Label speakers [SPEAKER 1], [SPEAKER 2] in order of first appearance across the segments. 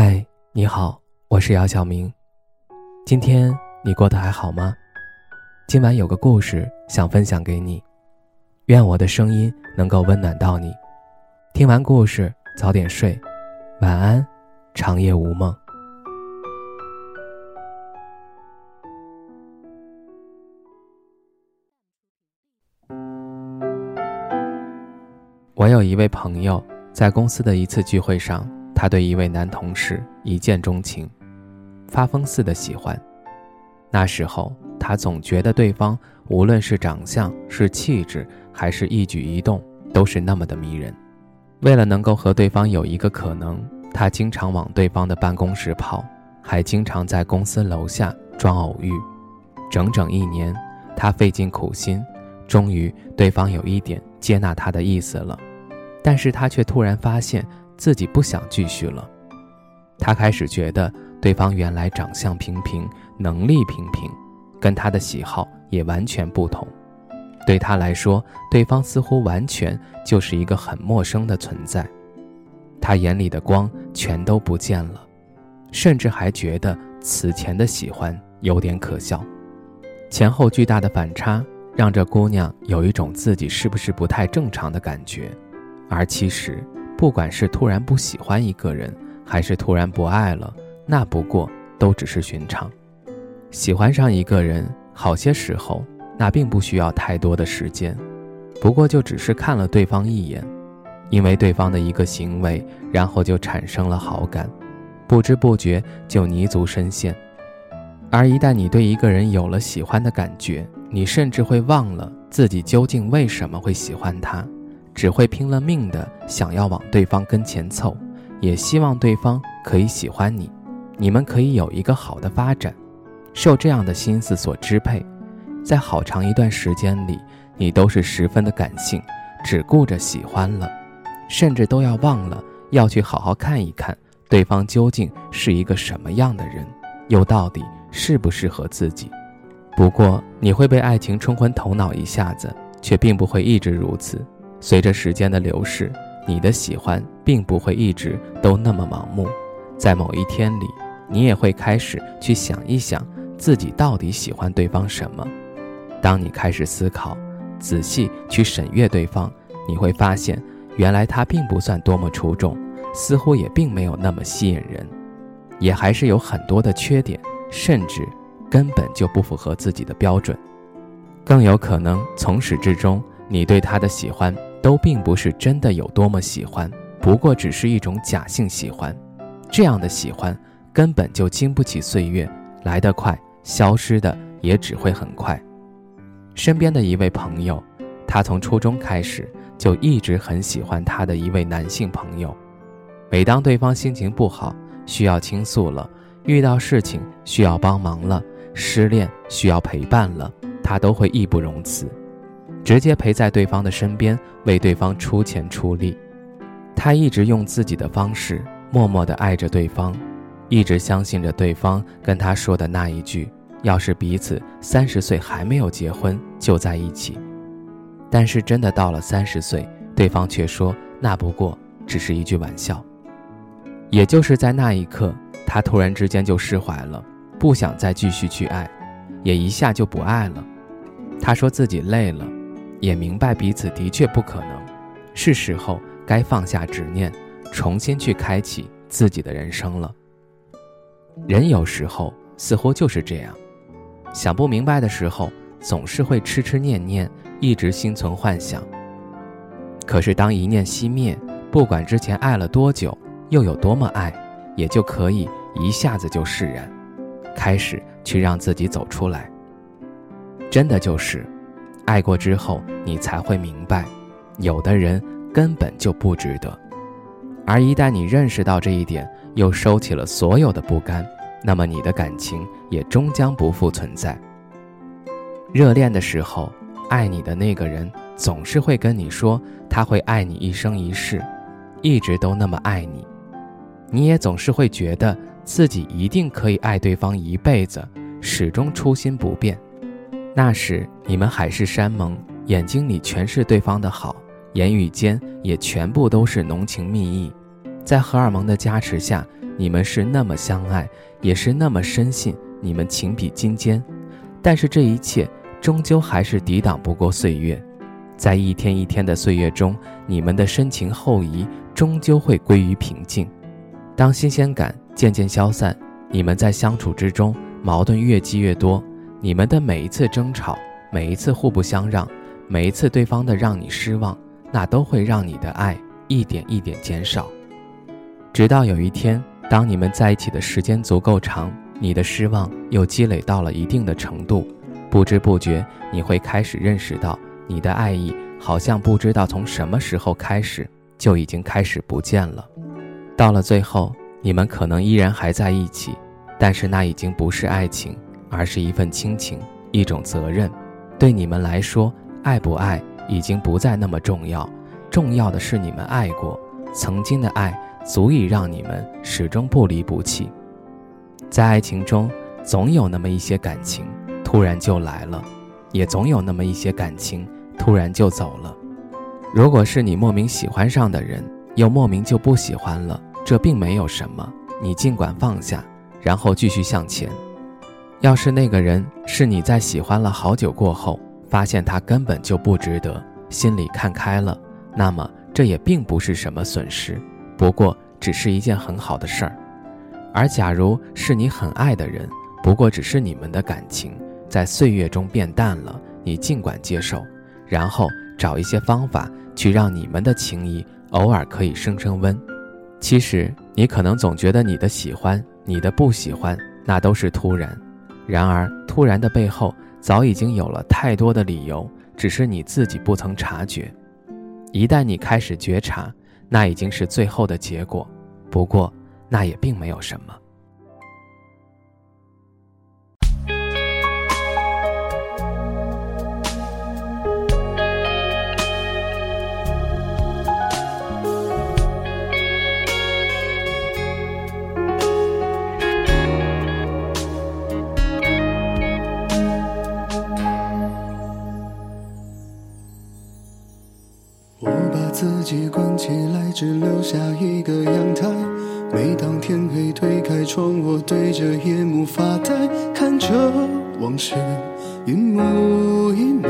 [SPEAKER 1] 嗨，你好，我是姚晓明。今天你过得还好吗？今晚有个故事想分享给你，愿我的声音能够温暖到你。听完故事早点睡，晚安，长夜无梦。我有一位朋友，在公司的一次聚会上。他对一位男同事一见钟情，发疯似的喜欢。那时候，他总觉得对方无论是长相、是气质，还是一举一动，都是那么的迷人。为了能够和对方有一个可能，他经常往对方的办公室跑，还经常在公司楼下装偶遇。整整一年，他费尽苦心，终于对方有一点接纳他的意思了。但是他却突然发现。自己不想继续了，他开始觉得对方原来长相平平，能力平平，跟他的喜好也完全不同。对他来说，对方似乎完全就是一个很陌生的存在。他眼里的光全都不见了，甚至还觉得此前的喜欢有点可笑。前后巨大的反差，让这姑娘有一种自己是不是不太正常的感觉，而其实。不管是突然不喜欢一个人，还是突然不爱了，那不过都只是寻常。喜欢上一个人，好些时候那并不需要太多的时间，不过就只是看了对方一眼，因为对方的一个行为，然后就产生了好感，不知不觉就泥足深陷。而一旦你对一个人有了喜欢的感觉，你甚至会忘了自己究竟为什么会喜欢他。只会拼了命的想要往对方跟前凑，也希望对方可以喜欢你，你们可以有一个好的发展。受这样的心思所支配，在好长一段时间里，你都是十分的感性，只顾着喜欢了，甚至都要忘了要去好好看一看对方究竟是一个什么样的人，又到底适不适合自己。不过你会被爱情冲昏头脑一下子，却并不会一直如此。随着时间的流逝，你的喜欢并不会一直都那么盲目，在某一天里，你也会开始去想一想自己到底喜欢对方什么。当你开始思考，仔细去审阅对方，你会发现，原来他并不算多么出众，似乎也并没有那么吸引人，也还是有很多的缺点，甚至根本就不符合自己的标准，更有可能从始至终，你对他的喜欢。都并不是真的有多么喜欢，不过只是一种假性喜欢。这样的喜欢根本就经不起岁月，来得快，消失的也只会很快。身边的一位朋友，他从初中开始就一直很喜欢他的一位男性朋友。每当对方心情不好，需要倾诉了，遇到事情需要帮忙了，失恋需要陪伴了，他都会义不容辞。直接陪在对方的身边，为对方出钱出力。他一直用自己的方式，默默地爱着对方，一直相信着对方跟他说的那一句：“要是彼此三十岁还没有结婚，就在一起。”但是真的到了三十岁，对方却说那不过只是一句玩笑。也就是在那一刻，他突然之间就释怀了，不想再继续去爱，也一下就不爱了。他说自己累了。也明白彼此的确不可能，是时候该放下执念，重新去开启自己的人生了。人有时候似乎就是这样，想不明白的时候，总是会痴痴念念，一直心存幻想。可是当一念熄灭，不管之前爱了多久，又有多么爱，也就可以一下子就释然，开始去让自己走出来。真的就是。爱过之后，你才会明白，有的人根本就不值得。而一旦你认识到这一点，又收起了所有的不甘，那么你的感情也终将不复存在。热恋的时候，爱你的那个人总是会跟你说他会爱你一生一世，一直都那么爱你，你也总是会觉得自己一定可以爱对方一辈子，始终初心不变。那时你们海誓山盟，眼睛里全是对方的好，言语间也全部都是浓情蜜意，在荷尔蒙的加持下，你们是那么相爱，也是那么深信你们情比金坚。但是这一切终究还是抵挡不过岁月，在一天一天的岁月中，你们的深情厚谊终究会归于平静。当新鲜感渐渐消散，你们在相处之中矛盾越积越多，你们的每一次争吵，每一次互不相让，每一次对方的让你失望，那都会让你的爱一点一点减少。直到有一天，当你们在一起的时间足够长，你的失望又积累到了一定的程度，不知不觉你会开始认识到，你的爱意好像不知道从什么时候开始就已经开始不见了。到了最后，你们可能依然还在一起，但是那已经不是爱情，而是一份亲情，一种责任。对你们来说，爱不爱已经不再那么重要，重要的是你们爱过，曾经的爱足以让你们始终不离不弃。在爱情中，总有那么一些感情突然就来了，也总有那么一些感情突然就走了。如果是你莫名喜欢上的人，又莫名就不喜欢了。这并没有什么，你尽管放下，然后继续向前。要是那个人是你在喜欢了好久过后，发现他根本就不值得，心里看开了，那么这也并不是什么损失，不过只是一件很好的事儿。而假如是你很爱的人，不过只是你们的感情在岁月中变淡了，你尽管接受，然后找一些方法去让你们的情谊偶尔可以升升温。其实你可能总觉得你的喜欢、你的不喜欢，那都是突然。然而突然的背后，早已经有了太多的理由，只是你自己不曾察觉。一旦你开始觉察，那已经是最后的结果。不过那也并没有什么。
[SPEAKER 2] 推开窗，我对着夜幕发呆，看着往事一幕一幕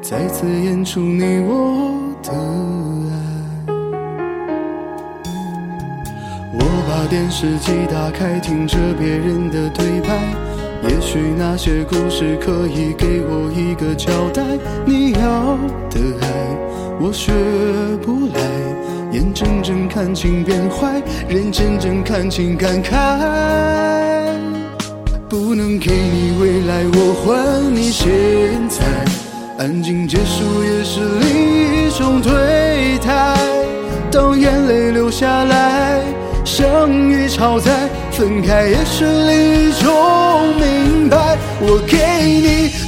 [SPEAKER 2] 再次演出你我的爱。我把电视机打开，听着别人的对白，也许那些故事可以给我一个交代。你要的爱。我学不来，眼睁睁看情变坏，人睁睁看情感慨。不能给你未来，我还你现在。安静结束也是另一种对待。当眼泪流下来，相遇超载，分开也是另一种明白。我给你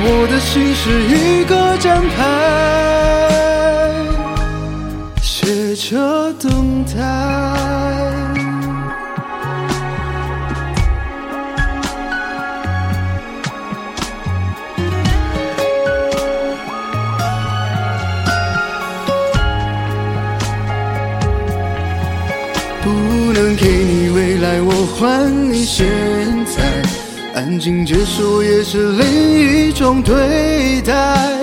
[SPEAKER 2] 我的心是一个站牌。写着等待，不能给你未来，我还你现。安静结束也是另一种对待。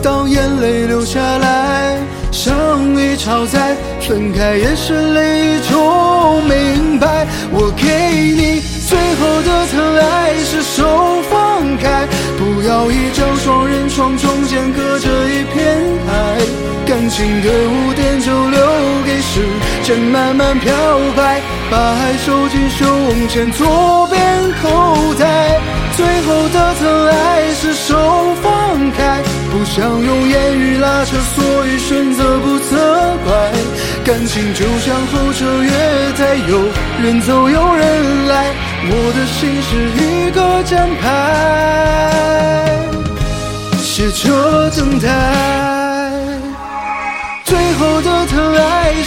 [SPEAKER 2] 当眼泪流下来。相遇超载，分开也是另一种明白。我给你最后的疼爱，是手放开，不要一张双人床，中间隔着一片海。感情的污点时间慢慢漂白，把爱收进胸前左边口袋。最后的疼爱是手放开。不想用言语拉扯，所以选择不责怪。感情就像候车月台，有人走有人来，我的心是一个站牌，写着等待。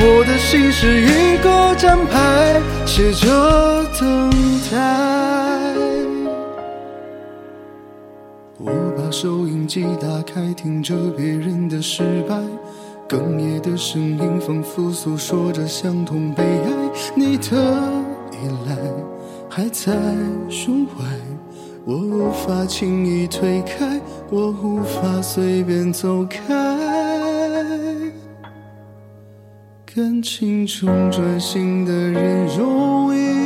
[SPEAKER 2] 我的心是一个站牌，写着等待。我把收音机打开，听着别人的失败，哽咽的声音仿佛诉说着相同悲哀。你的依赖还在胸怀，我无法轻易推开，我无法随便走开。感情中专心的人容易。